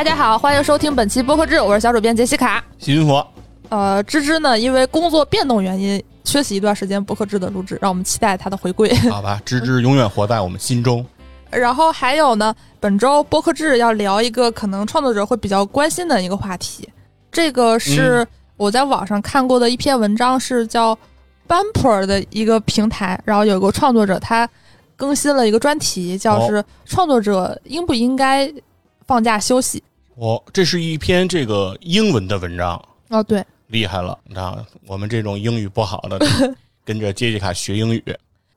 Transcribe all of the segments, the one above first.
大家好，欢迎收听本期播客志，我是小主编杰西卡。西云佛，呃，芝芝呢，因为工作变动原因，缺席一段时间播客志的录制，让我们期待他的回归。好吧，芝芝永远活在我们心中。然后还有呢，本周播客志要聊一个可能创作者会比较关心的一个话题，这个是我在网上看过的一篇文章，是叫 Bumper 的一个平台，然后有个创作者他更新了一个专题，叫是创作者应不应该放假休息。哦，这是一篇这个英文的文章哦，对，厉害了！你看我们这种英语不好的，跟着杰西卡学英语。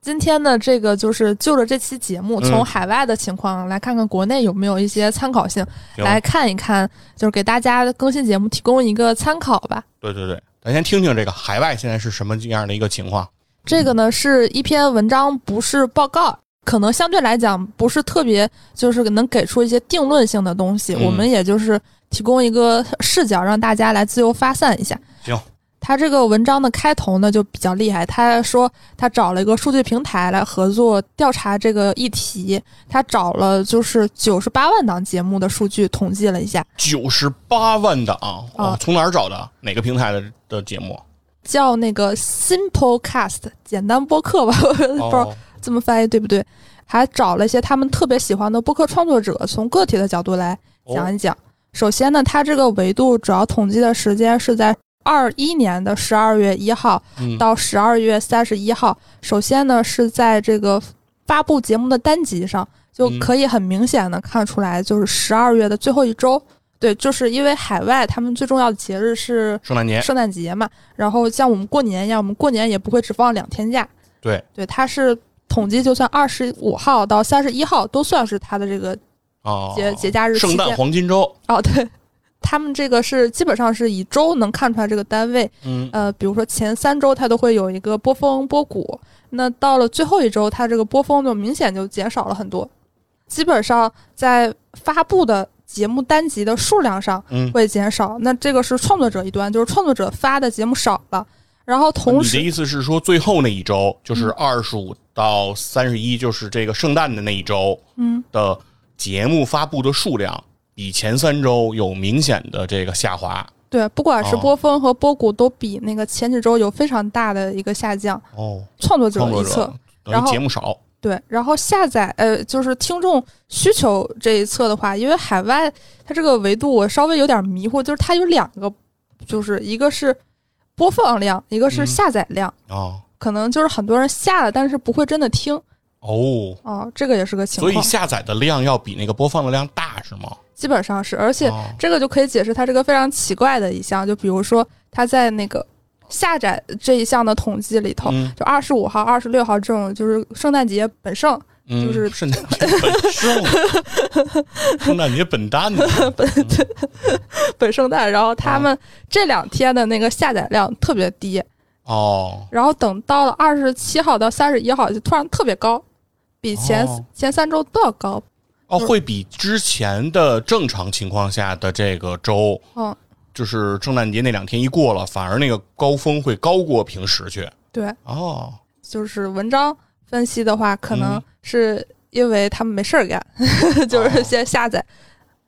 今天呢这个就是就着这期节目，嗯从海外的情况来看看国内有没有一些参考性，行来看一看，就是给大家更新节目提供一个参考吧。对对对，咱先听听这个海外现在是什么样的一个情况。这个呢是一篇文章，不是报告，可能相对来讲不是特别，就是能给出一些定论性的东西。嗯我们也就是提供一个视角，让大家来自由发散一下。行，他这个文章的开头呢就比较厉害，他说他找了一个数据平台来合作调查这个议题，他找了就是九十八万档节目的数据统计了一下，九十八万档哦啊，从哪儿找的？哪个平台的的节目？叫那个 Simplecast 简单播客吧，不这么翻译对不对？还找了一些他们特别喜欢的播客创作者，从个体的角度来讲一讲。首先呢，它这个维度主要统计的时间是在二一年的十二月一号嗯到十二月三十一号。首先呢，是在这个发布节目的单集上，就嗯可以很明显的看出来，就是十二月的最后一周。对，就是因为海外他们最重要的节日是圣诞节，圣诞节嘛，然后像我们过年一样，我们过年也不会只放两天假，对对，它是统计，就算二十五号到三十一号都算是它的这个哦，节、节假日圣诞。黄金周，哦，对，他们这个是基本上是以周能看出来这个单位。嗯，呃，比如说前三周它都会有一个波峰波谷，那到了最后一周，它这个波峰就明显就减少了很多。基本上在发布的节目单集的数量上嗯，会减少，那这个是创作者一端，就是创作者发的节目少了，然后同时你的意思是说，最后那一周就是嗯。二十五到三十一，就是这个圣诞的那一周嗯。的节目发布的数量比前三周有明显的这个下滑。对，不管是哦。波峰和波谷都比那个前几周有非常大的一个下降。哦，创作者一侧。然后节目少，对，然后下载呃，就是听众需求这一侧的话，因为海外它这个维度我稍微有点迷糊，就是它有两个，就是一个是播放量，一个是嗯。下载量，哦可能就是很多人下了，但是不会真的听。哦，哦，这个也是个情况。所以，下载的量要比那个播放的量大是吗？基本上是，而且哦。这个就可以解释它这个非常奇怪的一项，就比如说它在那个下载这一项的统计里头，嗯。就二十五号、二十六号这种，就是圣诞节本圣，嗯，就是圣诞节本圣，圣诞节本蛋呢？本圣诞，然后他啊们这两天的那个下载量特别低，哦，然后等到了二十七号到三十一号就突然特别高，比前、哦。前三周都要高。哦，会比之前的正常情况下的这个周，嗯，就是圣诞节那两天一过了，反而那个高峰会高过平时去。对，哦，就是文章分析的话，可能嗯。是因为他们没事儿干，就是哦。先下载。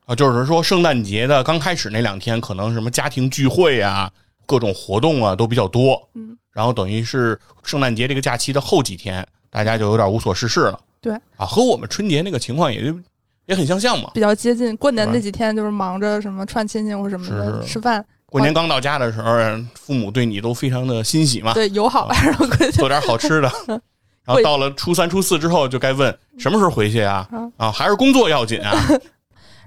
啊，就是说圣诞节的刚开始那两天，可能什么家庭聚会啊、各种活动啊都比较多，嗯，然后等于是圣诞节这个假期的后几天，大家就有点无所事事了。对啊，和我们春节那个情况也就也很相像嘛。比较接近过年那几天，就是忙着什么串亲戚或什么的吃饭，过年刚到家的时候，父母对你都非常的欣喜嘛，对友好，啊 然后过去做点好吃的。然后到了初三、初四之后，就该问什么时候回去啊？嗯啊，还是工作要紧啊？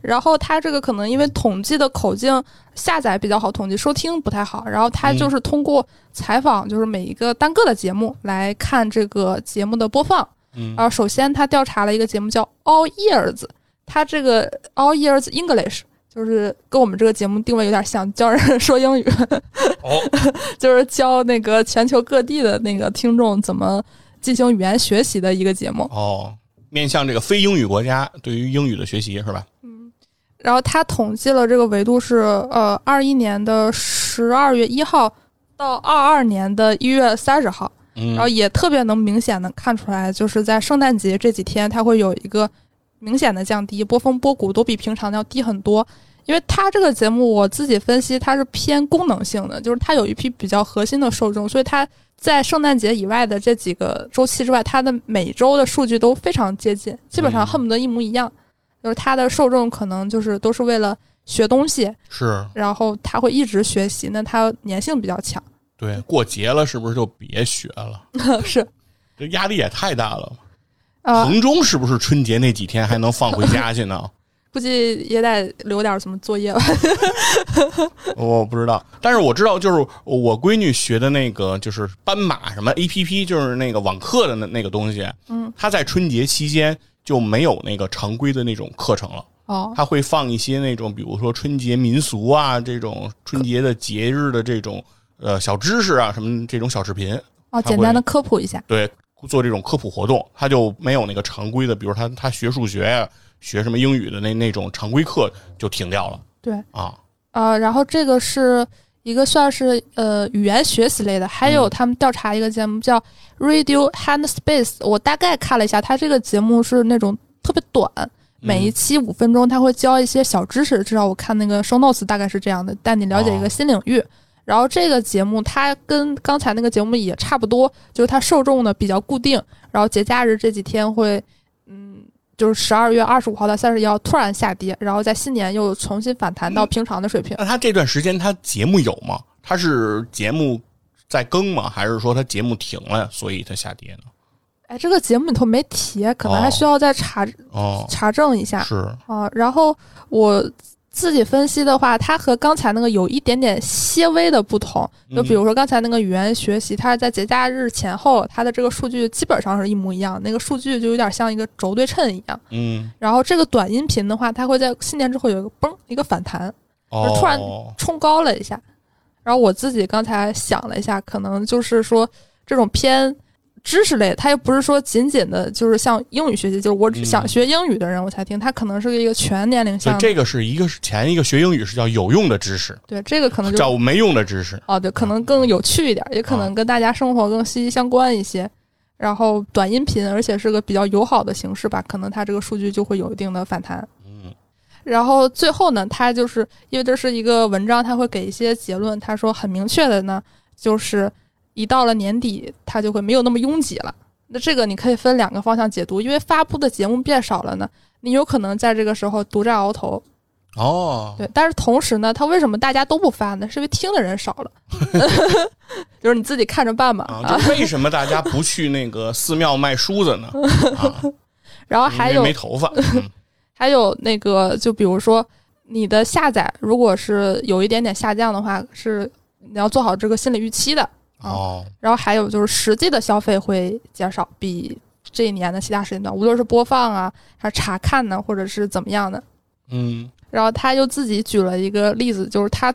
然后它这个可能因为统计的口径下载比较好统计，收听不太好。然后它就是通过采访，就是每一个单个的节目来看这个节目的播放。嗯然后首先他调查了一个节目叫 All Years，它这个 All Years English 就是跟我们这个节目定位有点像，教人说英语，哦，就是教那个全球各地的那个听众怎么进行语言学习的一个节目。哦，面向这个非英语国家对于英语的学习是吧？然后他统计了这个维度是呃二一年的十二月一号到二二年的一月三十号，嗯然后也特别能明显的看出来，就是在圣诞节这几天，它会有一个明显的降低，波峰波谷都比平常要低很多。因为它这个节目我自己分析，它是偏功能性的，就是它有一批比较核心的受众，所以它在圣诞节以外的这几个周期之外，它的每周的数据都非常接近，基本上恨不得一模一样。就是他的受众可能就是都是为了学东西，是然后他会一直学习，那他粘性比较强。对，过节了是不是就别学了？是，这压力也太大了。呃，衡中是不是春节那几天还能放回家去呢？估计也得留点什么作业吧。我不知道，但是我知道，就是我闺女学的那个，就是斑马什么 A P P，就是那个网课的那那个东西。嗯，她在春节期间就没有那个常规的那种课程了。哦，他会放一些那种，比如说春节民俗啊，这种春节的节日的这种呃小知识啊，什么这种小视频。哦，简单的科普一下。对，做这种科普活动，他就没有那个常规的，比如他他学数学呀、学什么英语的那那种常规课就停掉了对，啊。呃，然后这个是一个算是呃语言学习类的，还有嗯。他们调查一个节目叫 Radio Hand Space，我大概看了一下，它这个节目是那种特别短，每一期五分钟，他会教一些小知识，至少我看那个 show notes 大概是这样的，带你了解一个新领域。然后这个节目它跟刚才那个节目也差不多，就是它受众呢比较固定，然后节假日这几天会，嗯，就是十二月二十五号到三十一号突然下跌，然后在新年又重新反弹到平常的水平。那他这段时间他节目有吗？他是节目在更吗？还是说他节目停了，所以他下跌呢？哎，这个节目里头没提，可能还哦需要再查、哦，查证一下是啊。然后我自己分析的话，它和刚才那个有一点点些微的不同。就比如说刚才那个语言学习，它是在节假日前后，它的这个数据基本上是一模一样，那个数据就有点像一个轴对称一样。嗯，然后这个短音频的话，它会在新年之后有一个嘣一个反弹，就，突然冲高了一下。然后我自己刚才想了一下，可能就是说这种偏知识类，它又不是说仅仅的就是像英语学习，就是我只想嗯学英语的人我才听，它可能是一个全年龄向的。这个是一个是前一个学英语是叫有用的知识，对，这个可能就叫没用的知识。哦，对，可能更有趣一点，也可啊能跟大家生活更息息相关一些。然后短音频，而且是个比较友好的形式吧，可能它这个数据就会有一定的反弹。嗯然后最后呢，它就是因为这是一个文章，它会给一些结论。他说很明确的呢，就是一到了年底，它就会没有那么拥挤了。那这个你可以分两个方向解读，因为发布的节目变少了呢，你有可能在这个时候独占鳌头。哦，对，但是同时呢，它为什么大家都不发呢？是因为听的人少了，就是你自己看着办吧。啊，就为什么大家不去那个寺庙卖梳子呢？啊，然后还有没头发。嗯还有那个，就比如说你的下载，如果是有一点点下降的话，是你要做好这个心理预期的。哦，然后还有就是实际的消费会减少，比这一年的其他时间段，无论是播放啊，还是查看呢，或者是怎么样的。嗯然后他又自己举了一个例子，就是他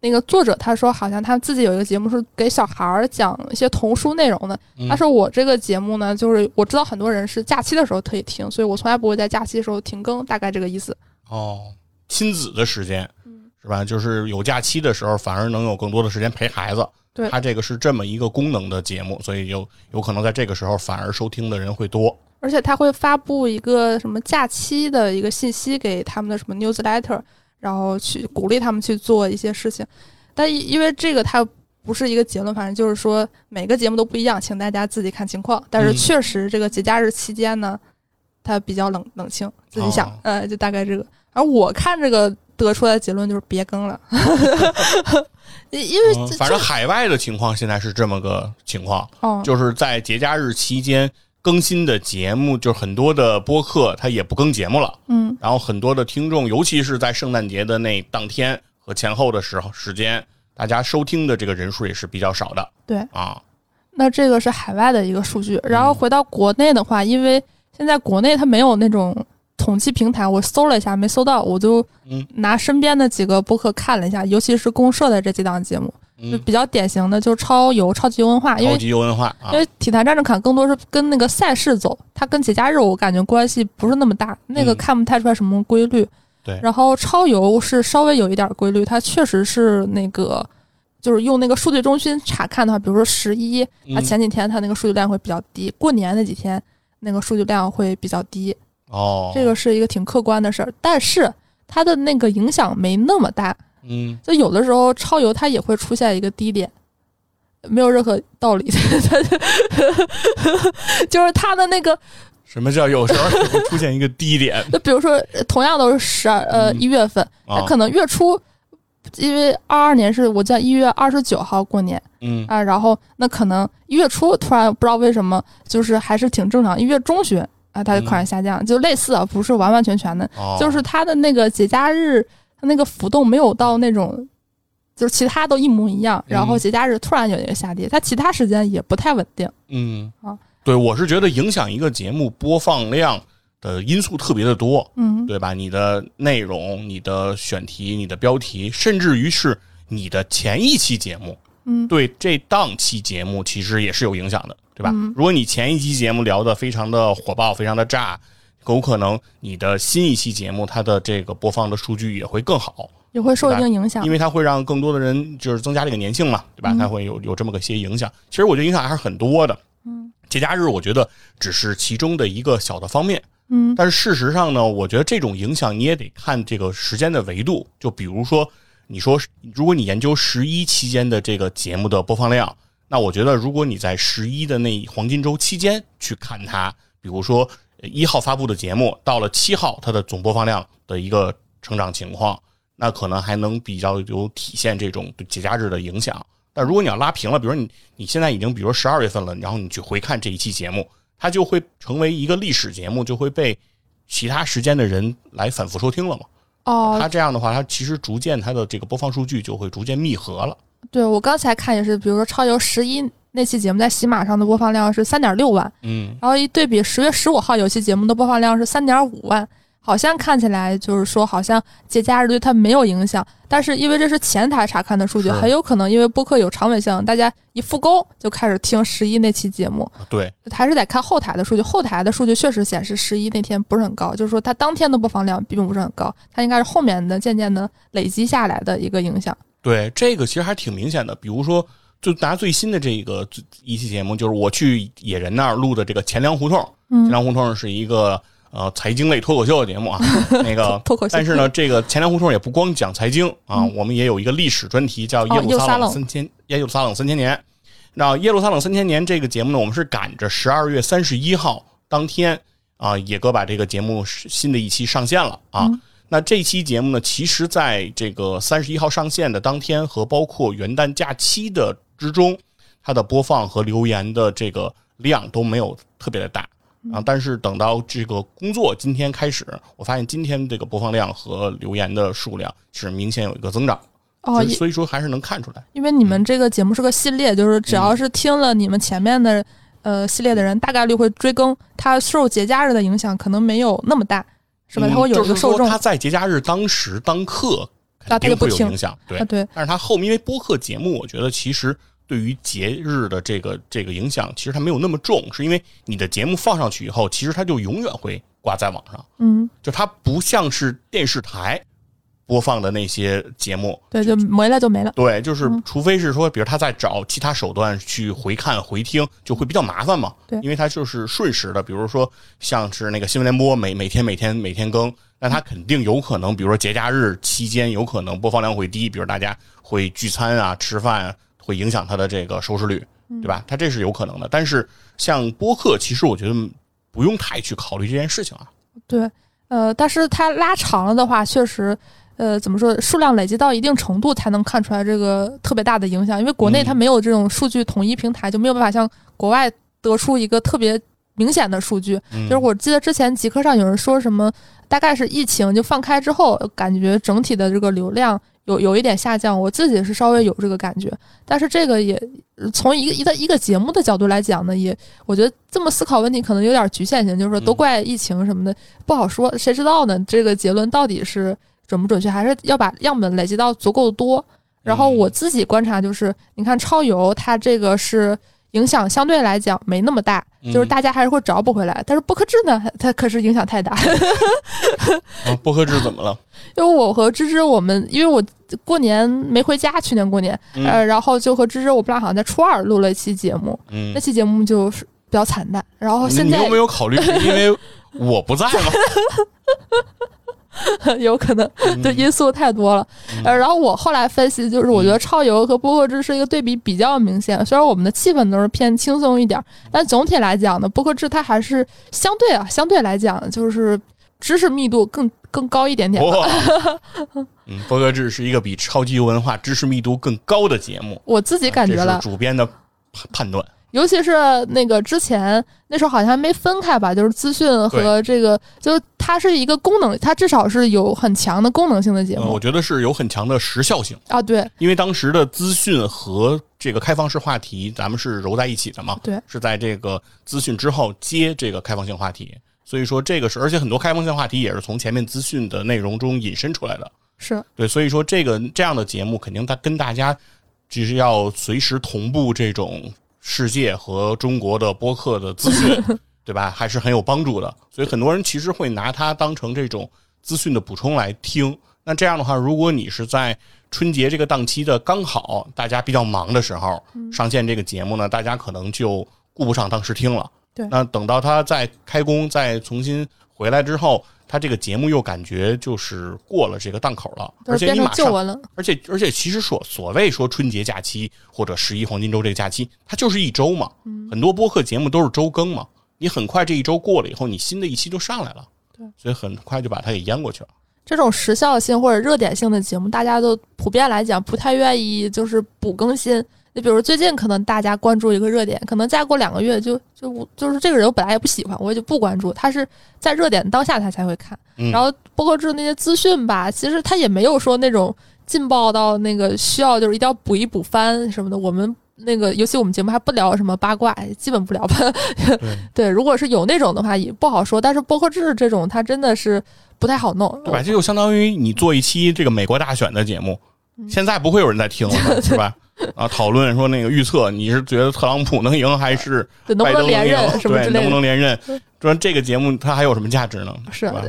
那个作者他说，好像他自己有一个节目是给小孩儿讲一些童书内容的。嗯他说我这个节目呢，就是我知道很多人是假期的时候特意听，所以我从来不会在假期的时候停更，大概这个意思。哦，亲子的时间嗯，是吧？就是有假期的时候，反而能有更多的时间陪孩子。对它这个是这么一个功能的节目，所以有有可能在这个时候反而收听的人会多。而且他会发布一个什么假期的一个信息给他们的什么 newsletter，然后去鼓励他们去做一些事情。但因因为这个它不是一个结论，反正就是说每个节目都不一样，请大家自己看情况。但是嗯确实这个节假日期间呢，它比较冷冷清，自己想，哦呃，就大概这个。而我看这个得出来的结论就是别更了，因因为嗯反正海外的情况现在是这么个情况，哦，就是在节假日期间更新的节目，就是很多的播客它也不更节目了。嗯然后很多的听众，尤其是在圣诞节的那当天和前后的时候时间，大家收听的这个人数也是比较少的对。啊。那这个是海外的一个数据，然后回到国内的话，因为现在国内它没有那种统计平台，我搜了一下没搜到，我就嗯。拿身边的几个播客看了一下，尤其是公社的这几档节目，就嗯，比较典型的，就是超游、超级游文化，因为超级优文化啊。因，为体坛战争卡更多是跟那个赛事走，它跟节假日我感觉关系不是那么大，那个嗯。看不太出来什么规律。对。然后超游是稍微有一点规律，它确实是那个。就是用那个数据中心查看的话，比如说十一，它嗯前几天它那个数据量会比较低，过年那几天那个数据量会比较低，哦，这个是一个挺客观的事儿。但是它的那个影响没那么大。嗯，就有的时候超油它也会出现一个低点，没有任何道理，它 就是它的那个，什么叫有时候会出现一个低点 就比如说同样都是十二呃嗯一月份，它啊？可能月初，因为二二年是我在一月二十九号过年嗯啊，然后那可能一月初突然不知道为什么，就是还是挺正常，一月中旬啊它就突然下降，就类似啊，不是完完全全的，哦，就是它的那个节假日，它那个浮动没有到那种，就是其他都一模一样，然后嗯节假日突然有一个下跌，它其他时间也不太稳定。嗯啊，对，我是觉得影响一个节目播放量的因素特别的多，嗯对吧？你的内容、你的选题、你的标题，甚至于是你的前一期节目，嗯对这档期节目其实也是有影响的，对吧？嗯如果你前一期节目聊得非常的火爆、非常的炸，有可能你的新一期节目它的这个播放的数据也会更好，也会受一定影响因。为它会让更多的人就是增加这个粘性嘛，对吧？嗯它会有有这么个些影响。其实我觉得影响还是很多的。嗯节假日我觉得只是其中的一个小的方面，嗯但是事实上呢，我觉得这种影响你也得看这个时间的维度。就比如说，你说如果你研究十一期间的这个节目的播放量，那我觉得如果你在十一的那黄金周期间去看它，比如说一号发布的节目，到了七号它的总播放量的一个成长情况，那可能还能比较有体现这种对节假日的影响。但如果你要拉平了，比如你你现在已经比如十二月份了，然后你去回看这一期节目，它就会成为一个历史节目，就会被其他时间的人来反复收听了嘛。哦，它这样的话，它其实逐渐它的这个播放数据就会逐渐密合了。对我刚才看也是，比如说超游十一那期节目在喜马上的播放量是三点六万，嗯。然后一对比十月十五号有期节目的播放量是三点五万，好像看起来就是说好像节假日对它没有影响，但是因为这是前台查看的数据，很有可能因为播客有长尾效应，大家一复工就开始听十一那期节目，对，还是得看后台的数据。后台的数据确实显示十一那天不是很高，就是说它当天的播放量并不是很高，它应该是后面的渐渐的累积下来的一个影响。对，这个其实还挺明显的。比如说，就拿最新的这个一期节目，就是我去野人那儿录的这个钱粮胡同。钱嗯，粮胡同是一个呃财经类脱口秀的节目啊，那个脱口秀但是呢，这个钱粮胡同也不光讲财经啊，我们也有一个历史专题叫《耶路撒冷冷三千耶路撒冷三千年》。那耶路撒冷三千年这个节目呢，我们是赶着十二月三十一号当天啊，野哥把这个节目是新的一期上线了啊。嗯那这期节目呢，其实在这个三十一号上线的当天和包括元旦假期的之中，它的播放和留言的这个量都没有特别的大啊。但是等到这个工作今天开始，我发现今天这个播放量和留言的数量是明显有一个增长，哦，所以说还是能看出来。因为你们这个节目是个系列，就是只要是听了你们前面的呃系列的人，大概率会追更。它受节假日的影响可能没有那么大，是吧？嗯它会有一个受众就是他在节假日当时当刻啊他肯定会有影响，对啊，。对，但是它后面因为播客节目，我觉得其实对于节日的这个这个影响，其实它没有那么重，是因为你的节目放上去以后，其实它就永远会挂在网上，嗯，就它不像是电视台播放的那些节目。对，就没了就没了。对，就是嗯除非是说，比如他在找其他手段去回看、回听，就会比较麻烦嘛。对因为它就是瞬时的，比如说像是那个新闻联播，每每天每天每天更，那它肯定有可能，比如说节假日期间，有可能播放量会低，比如大家会聚餐啊、吃饭啊，会影响它的这个收视率，对吧？它这是有可能的。但是像播客，其实我觉得不用太去考虑这件事情啊。对，呃，但是它拉长了的话，确实，呃，怎么说，数量累积到一定程度才能看出来这个特别大的影响。因为国内嗯它没有这种数据统一平台，就没有办法像国外得出一个特别明显的数据。嗯就是我记得之前极客上有人说什么，大概是疫情就放开之后，感觉整体的这个流量有有一点下降。我自己是稍微有这个感觉，但是这个也从一个一个一个节目的角度来讲呢，也我觉得这么思考问题可能有点局限性，就是说都怪疫情什么的不好说，谁知道呢？这个结论到底是准不准确，还是要把样本累积到足够多。然后我自己观察就是，你看超游它这个是影响相对来讲没那么大，就是嗯大家还是会找补回来。但是播客制呢，它可是影响太大。啊播客制怎么了？因为我和芝芝，我们因为我过年没回家，去年过年，嗯呃，然后就和芝芝，我们俩好像在初二录了一期节目，嗯那，期节目就是比较惨淡。然后现在你在有没有考虑是因为我不在吗？有可能对因素太多了。呃，然后我后来分析，就是我觉得超游和播客制是一个对比比较明显。虽然我们的气氛都是偏轻松一点，但总体来讲呢，播客制它还是相对啊，相对来讲就是知识密度更更高一点点。嗯，播客制是一个比超级文化知识密度更高的节目。我自己感觉了，主编的判断。尤其是那个之前那时候好像还没分开吧，就是资讯和这个，就是它是一个功能，它至少是有很强的功能性的节目。我觉得是有很强的时效性。啊，对，因为当时的资讯和这个开放式话题，咱们是揉在一起的嘛，对，是在这个资讯之后接这个开放性话题，所以说这个是，而且很多开放性话题也是从前面资讯的内容中引申出来的，是。对，所以说这个这样的节目肯定它跟大家就是要随时同步这种。世界和中国的播客的资讯，对吧？还是很有帮助的。所以很多人其实会拿它当成这种资讯的补充来听。那这样的话，如果你是在春节这个档期的刚好大家比较忙的时候上线这个节目呢，大家可能就顾不上当时听了。对。那等到它再开工、再重新回来之后。他这个节目又感觉就是过了这个档口了，而且你马上，而且而且其实说所谓说春节假期或者十一黄金周这个假期，它就是一周嘛，很多播客节目都是周更嘛，你很快这一周过了以后，你新的一期就上来了，对，所以很快就把它给淹过去了。这种时效性或者热点性的节目，大家都普遍来讲不太愿意就是补更新。你比如最近可能大家关注一个热点，可能再过两个月就就就是这个人我本来也不喜欢，我也就不关注。他是在热点当下他才会看。然后播客制那些资讯吧，其实他也没有说那种劲爆到那个需要就是一定要补一补番什么的。我们那个尤其我们节目还不聊什么八卦，基本不聊吧。对，如果是有那种的话也不好说。但是播客制这种，它真的是不太好弄。对吧？这就相当于你做一期这个美国大选的节目，现在不会有人在听了，是吧？啊，讨论说那个预测，你是觉得特朗普能赢还是拜登能赢？对，能不能连任？说这个节目它还有什么价值呢？是吧？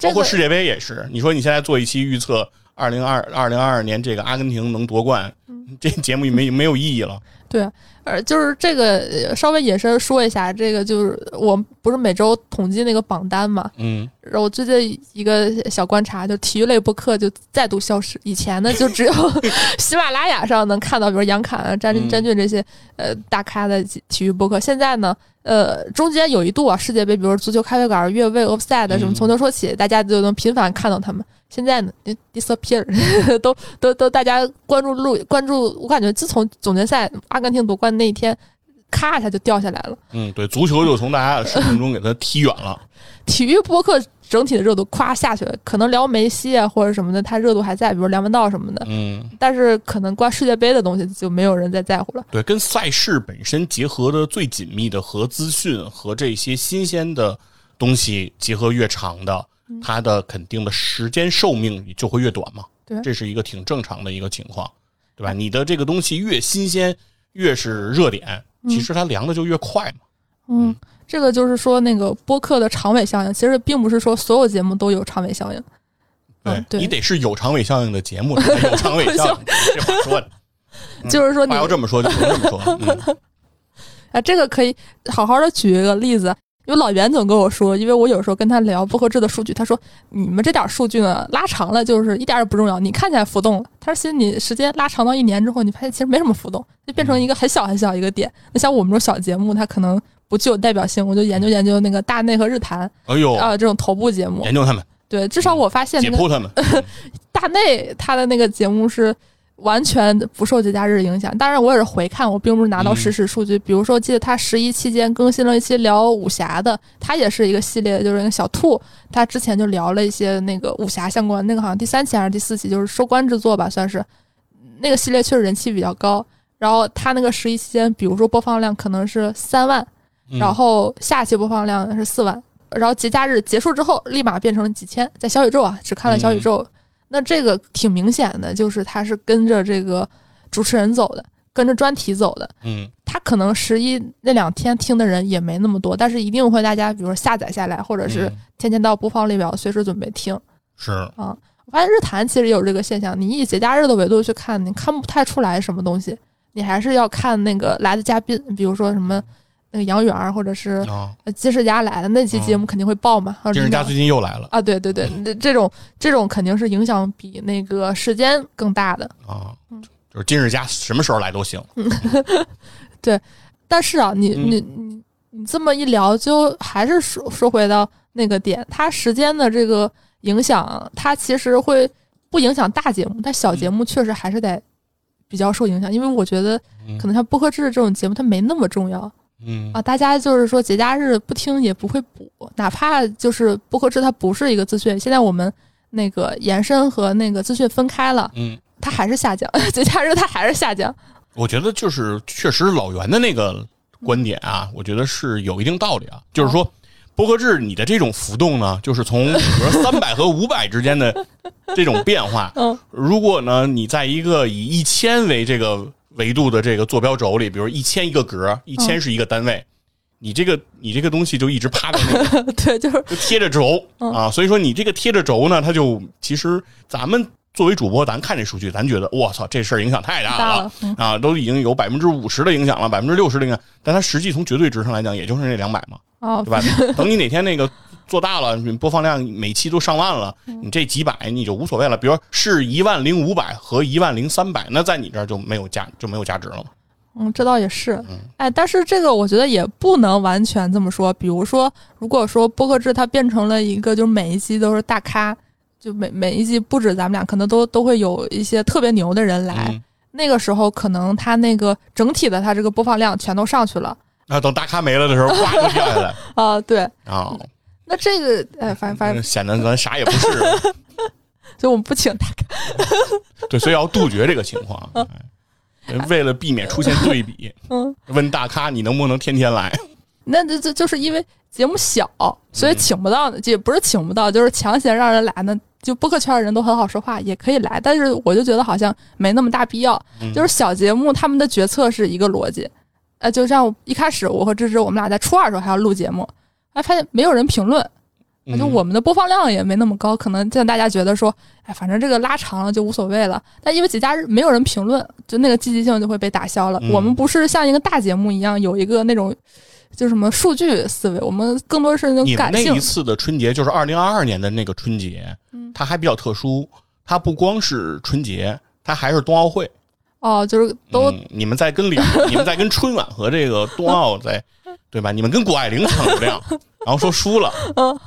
包括世界杯也是。你说你现在做一期预测，二零二二零二二年这个阿根廷能夺冠，这节目也没没有意义了。对。呃，就是这个稍微引申说一下，这个就是我们不是每周统计那个榜单嘛，嗯，然后最近一个小观察，就体育类播客就再度消失。以前呢，就只有 喜马拉雅上能看到，比如杨侃啊、詹詹俊这些呃大咖的体育播客。现在呢，呃，中间有一度啊，世界杯，比如足球咖啡馆、越位、offside 什么，从头说起，大家就能频繁看到他们。现在呢，disappear，都都都，大家关注路关注，我感觉自从总决赛阿根廷夺冠那一天，咔一下就掉下来了。嗯，对，足球就从大家的视频中给他踢远了。体育播客整体的热度咵下去了，可能聊梅西啊或者什么的，他热度还在，比如梁文道什么的。嗯，但是可能关世界杯的东西就没有人再在乎了。对，跟赛事本身结合的最紧密的和资讯和这些新鲜的东西结合越长的。它的肯定的时间寿命就会越短嘛，对，这是一个挺正常的一个情况，对吧？你的这个东西越新鲜，越是热点，其实它凉的就越快嘛。嗯，这个就是说那个播客的长尾效应，其实并不是说所有节目都有长尾效应。对，你得是有长尾效应的节目才有长尾效应。这话说的，就是说你要这么说就不能这么说。啊，这个可以好好的举一个例子。因为老袁总跟我说，因为我有时候跟他聊不合制的数据，他说你们这点数据呢拉长了就是一点也不重要，你看起来浮动了。他说其实你时间拉长到一年之后，你发现其实没什么浮动，就变成一个很小很小一个点。那像我们这种小节目，它可能不具有代表性。我就研究研究那个大内和日坛，哎呦啊这种头部节目，研究他们。对，至少我发现解剖他们。大内他的那个节目是。完全不受节假日影响，当然我也是回看，我并不是拿到实时数据。比如说，记得他十一期间更新了一期聊武侠的，他也是一个系列，就是那个小兔，他之前就聊了一些那个武侠相关，那个好像第三期还是第四期，就是收官之作吧，算是那个系列确实人气比较高。然后他那个十一期间，比如说播放量可能是三万，然后下期播放量是四万，然后节假日结束之后立马变成了几千，在小宇宙啊，只看了小宇宙。那这个挺明显的，就是他是跟着这个主持人走的，跟着专题走的。嗯，他可能十一那两天听的人也没那么多，但是一定会大家，比如说下载下来，或者是天天到播放列表，随时准备听。是啊，我发现日坛其实也有这个现象，你以节假日的维度去看，你看不太出来什么东西，你还是要看那个来的嘉宾，比如说什么。那个杨元儿或者是金世佳来的那期节目肯定会爆嘛。金世佳最近又来了啊，对对对，这这种这种肯定是影响比那个时间更大的。啊，就是金世佳什么时候来都行。对但是啊，你嗯你你你这么一聊，就还是说说回到那个点，它时间的这个影响，它其实会不影响大节目，但小节目确实还是得比较受影响，因为我觉得嗯可能像播客制这种节目，它没那么重要嗯啊，大家就是说节假日不听也不会补，哪怕就是播客制它不是一个资讯，现在我们那个延伸和那个资讯分开了，嗯，它还是下降，节假日它还是下降。我觉得就是确实老袁的那个观点啊，我觉得是有一定道理啊。就是说，薄荷制你的这种浮动呢，就是从比如说三百和五百之间的这种变化。嗯，如果呢你在一个以一千为这个维度的这个坐标轴里，比如一千一个格，一千是一个单位。你这个你这个东西就一直趴在那个 对，就是。就贴着轴嗯。啊，所以说你这个贴着轴呢，它就其实咱们作为主播，咱看这数据，咱觉得我操，这事儿影响太大了。大了，嗯。啊，都已经有百分之五十的影响了，百分之六十的影响，但它实际从绝对值上来讲，也就是那两百嘛，哦。对，吧？等你哪天那个做大了，你播放量每期都上万了，嗯你这几百你就无所谓了。比如说是一万零五百和一万零三百，那在你这儿就没有价就没有价值了嘛。嗯，这倒也是嗯，哎，但是这个我觉得也不能完全这么说。比如说，如果说播客制它变成了一个，就是每一期都是大咖，就每每一季不止咱们俩，可能都都会有一些特别牛的人来。嗯，那个时候，可能它那个整体的它这个播放量全都上去了那等大咖没了的时候，哗就掉下来 啊、对，啊，那这个哎，反反正显得咱啥也不是。所以我们不请大咖，对，所以要杜绝这个情况。哎为了避免出现对比，嗯，问大咖你能不能天天来？那这这就是因为节目小，所以请不到的，也不是请不到，就是强行让人来呢。就播客圈的人都很好说话，也可以来，但是我就觉得好像没那么大必要。嗯就是小节目他们的决策是一个逻辑，呃，就像一开始我和芝芝我们俩在初二的时候还要录节目，哎，发现没有人评论，嗯就我们的播放量也没那么高，可能现在大家觉得说，哎，反正这个拉长了就无所谓了。但因为节假日没有人评论，就那个积极性就会被打消了。嗯我们不是像一个大节目一样有一个那种。就什么数据思维，我们更多是那种感性那一。次的春节，就是二零二二年的那个春节，嗯它还比较特殊，它不光是春节，它还是冬奥会。哦，就是都、嗯、你们在跟两，你们在跟春晚和这个冬奥在，对吧？你们跟谷爱凌抢流量，然后说输了，嗯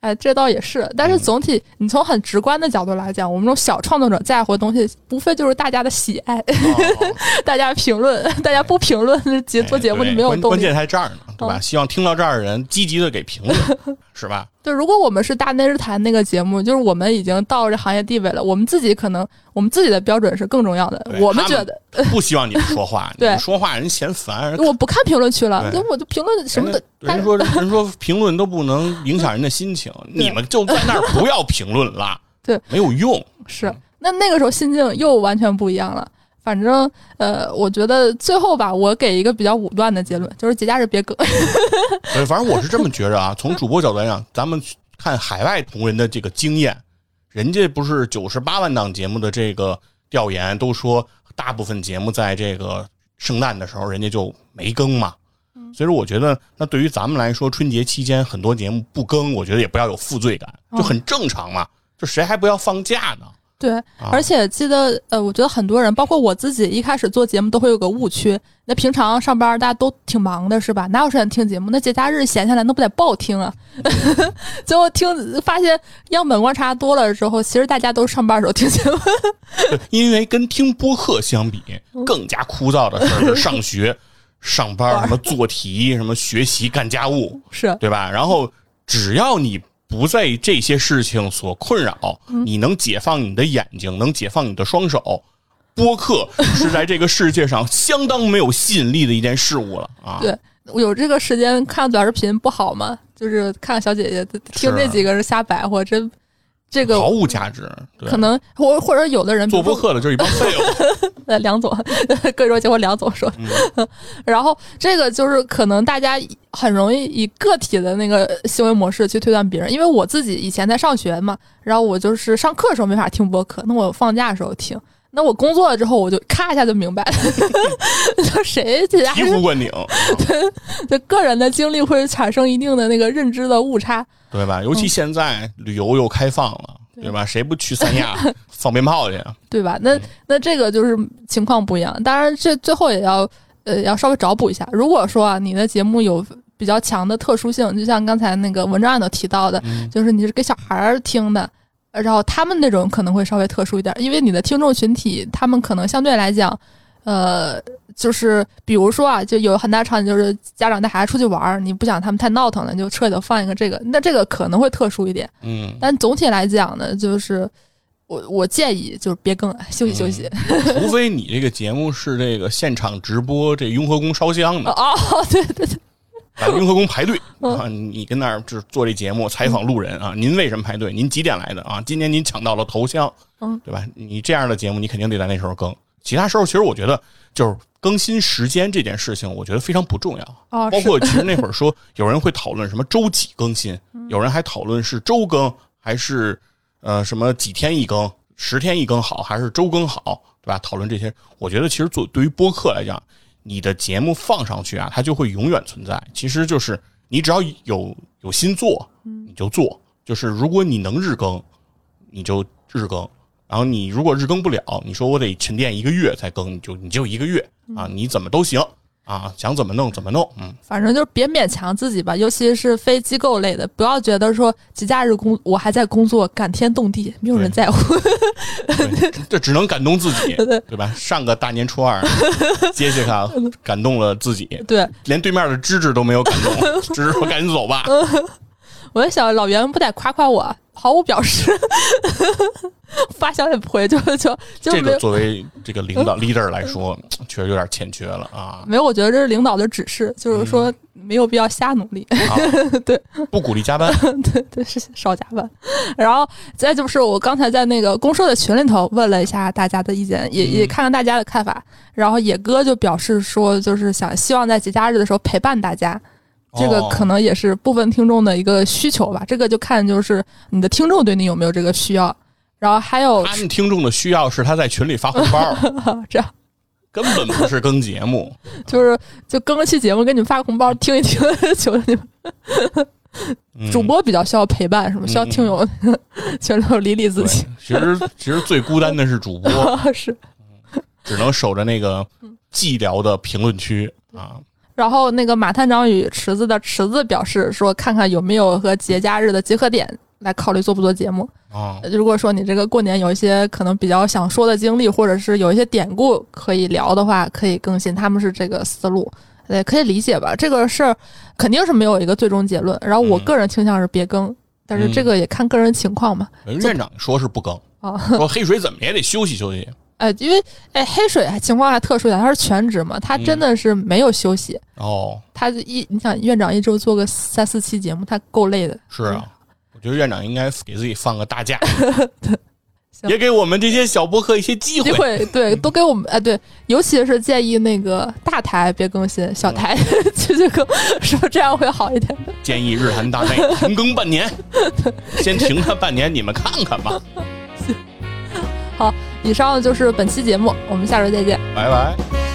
哎，这倒也是，但是嗯总体，你从很直观的角度来讲，我们这种小创作者在乎的东西，无非就是大家的喜爱，哦 大家评论，大家不评论，这节做节目就没有动力关关键。在这儿呢，对吧？嗯希望听到这儿的人积极的给评论，是吧？对，如果我们是大内日谈那个节目，就是我们已经到了这行业地位了，我们自己可能我们自己的标准是更重要的。我们觉得，不希望你们说话，你对们说话人嫌烦，我不看评论区了，对就我就评论什么的人说人说评论都不能影响人的心情，你们就在那儿不要评论了，对，没有用。是，那那个时候心境又完全不一样了。反正呃，我觉得最后吧，我给一个比较武断的结论，就是节假日别更。呃，反正我是这么觉着啊。从主播角度来讲，咱们看海外同仁的这个经验，人家不是九十八万档节目的这个调研都说，大部分节目在这个圣诞的时候人家就没更嘛。所以说，我觉得那对于咱们来说，春节期间很多节目不更，我觉得也不要有负罪感，就很正常嘛。就谁还不要放假呢？对，啊而且记得，呃，我觉得很多人，包括我自己，一开始做节目都会有个误区。那平常上班大家都挺忙的，是吧？哪有时间听节目？那节假日闲下来，那不得暴听啊？结果听发现样本观察多了之后，其实大家都上班的时候听节目。因为跟听播客相比，更加枯燥的事儿是上学、上班、什么 做题、什么学习、干家务，是，对吧？然后只要你不被这些事情所困扰，嗯你能解放你的眼睛，能解放你的双手。播客是在这个世界上相当没有吸引力的一件事物了啊！对我有这个时间看短视频不好吗？就是看看小姐姐听这几个人瞎白活，真这个毫无价值。对可能或或者有的人做播客的就是一帮废物。呃，梁总，各说结果梁总说，然后这个就是可能大家很容易以个体的那个行为模式去推断别人，因为我自己以前在上学嘛，然后我就是上课的时候没法听播客，那我放假的时候听，那我工作了之后，我就咔一下就明白了，就谁这家醍醐灌顶，对个人的经历会产生一定的那个认知的误差，对吧？尤其现在旅游又开放了，对吧？谁不去三亚 放鞭炮去啊？对吧？那那这个就是情况不一样。当然，这最后也要呃要稍微找补一下。如果说啊，你的节目有比较强的特殊性，就像刚才那个文章里头提到的，就是你是给小孩儿听的。然后他们那种可能会稍微特殊一点，因为你的听众群体，他们可能相对来讲，呃，就是比如说啊，就有很大场景就是家长带孩子出去玩儿，你不想他们太闹腾了，你就车里头放一个这个，那这个可能会特殊一点。嗯，但总体来讲呢，就是我我建议就是别更，休息休息。除非你这个节目是这个现场直播，这雍和宫烧香的哦，对对对。啊，雍和宫排队 啊！你跟那儿就是做这节目采访路人啊？您为什么排队？您几点来的啊？今年您抢到了头香，嗯，对吧？你这样的节目，你肯定得在那时候更。其他时候，其实我觉得就是更新时间这件事情，我觉得非常不重要。哦，包括其实那会儿说，有人会讨论什么周几更新，有人还讨论是周更还是呃什么几天一更，十天一更好还是周更好，对吧？讨论这些，我觉得其实做对于播客来讲。你的节目放上去啊，它就会永远存在。其实就是你只要有有心做，你就做。就是如果你能日更，你就日更；然后你如果日更不了，你说我得沉淀一个月再更，你就你就一个月啊，你怎么都行。啊，想怎么弄怎么弄，嗯，反正就是别勉强自己吧，尤其是非机构类的，不要觉得说节假日工我还在工作，感天动地，没有人在乎，这只能感动自己，对。吧？上个大年初二，杰西卡感动了自己，对，连对面的芝芝都没有感动，芝芝说赶紧走吧。我在想，老袁不得夸夸我，毫无表示，发消息不回，就就就这个作为这个领导 leader 来说，确实有点欠缺了啊。没有，我觉得这是领导的指示，就是说没有必要瞎努力，对，不鼓励加班，对对是少加班。然后再就是我刚才在那个公社的群里头问了一下大家的意见，也也看看大家的看法。然后野哥就表示说，就是想希望在节假日的时候陪伴大家。这个可能也是部分听众的一个需求吧，这个就看就是你的听众对你有没有这个需要，然后还有他们听众的需要是他在群里发红包，这样根本不是更节目，就是就更期节目给你们发个红包听一听，求求你们，主播比较需要陪伴，是吗？需要听友全都理理自己。其实其实最孤单的是主播，是只能守着那个寂寥的评论区啊。然后那个马探长与池子的池子表示说，看看有没有和节假日的结合点，来考虑做不做节目。啊，如果说你这个过年有一些可能比较想说的经历，或者是有一些典故可以聊的话，可以更新。他们是这个思路，对，可以理解吧？这个事儿肯定是没有一个最终结论。然后我个人倾向是别更，但是这个也看个人情况嘛。院长说是不更啊，说黑水怎么也得休息休息。哎，因为哎，黑水情况还特殊点，他是全职嘛，他真的是没有休息哦。他一，你想院长一周做个三四期节目，他够累的。是啊，我觉得院长应该给自己放个大假 也给我们这些小播客一些机会。机会对，都给我们哎，对，尤其是建议那个大台别更新，小台 继续更，说这样会好一点。建议日韩大内停更半年，先停它半年，你们看看吧。好。以上就是本期节目，我们下周再见，拜拜。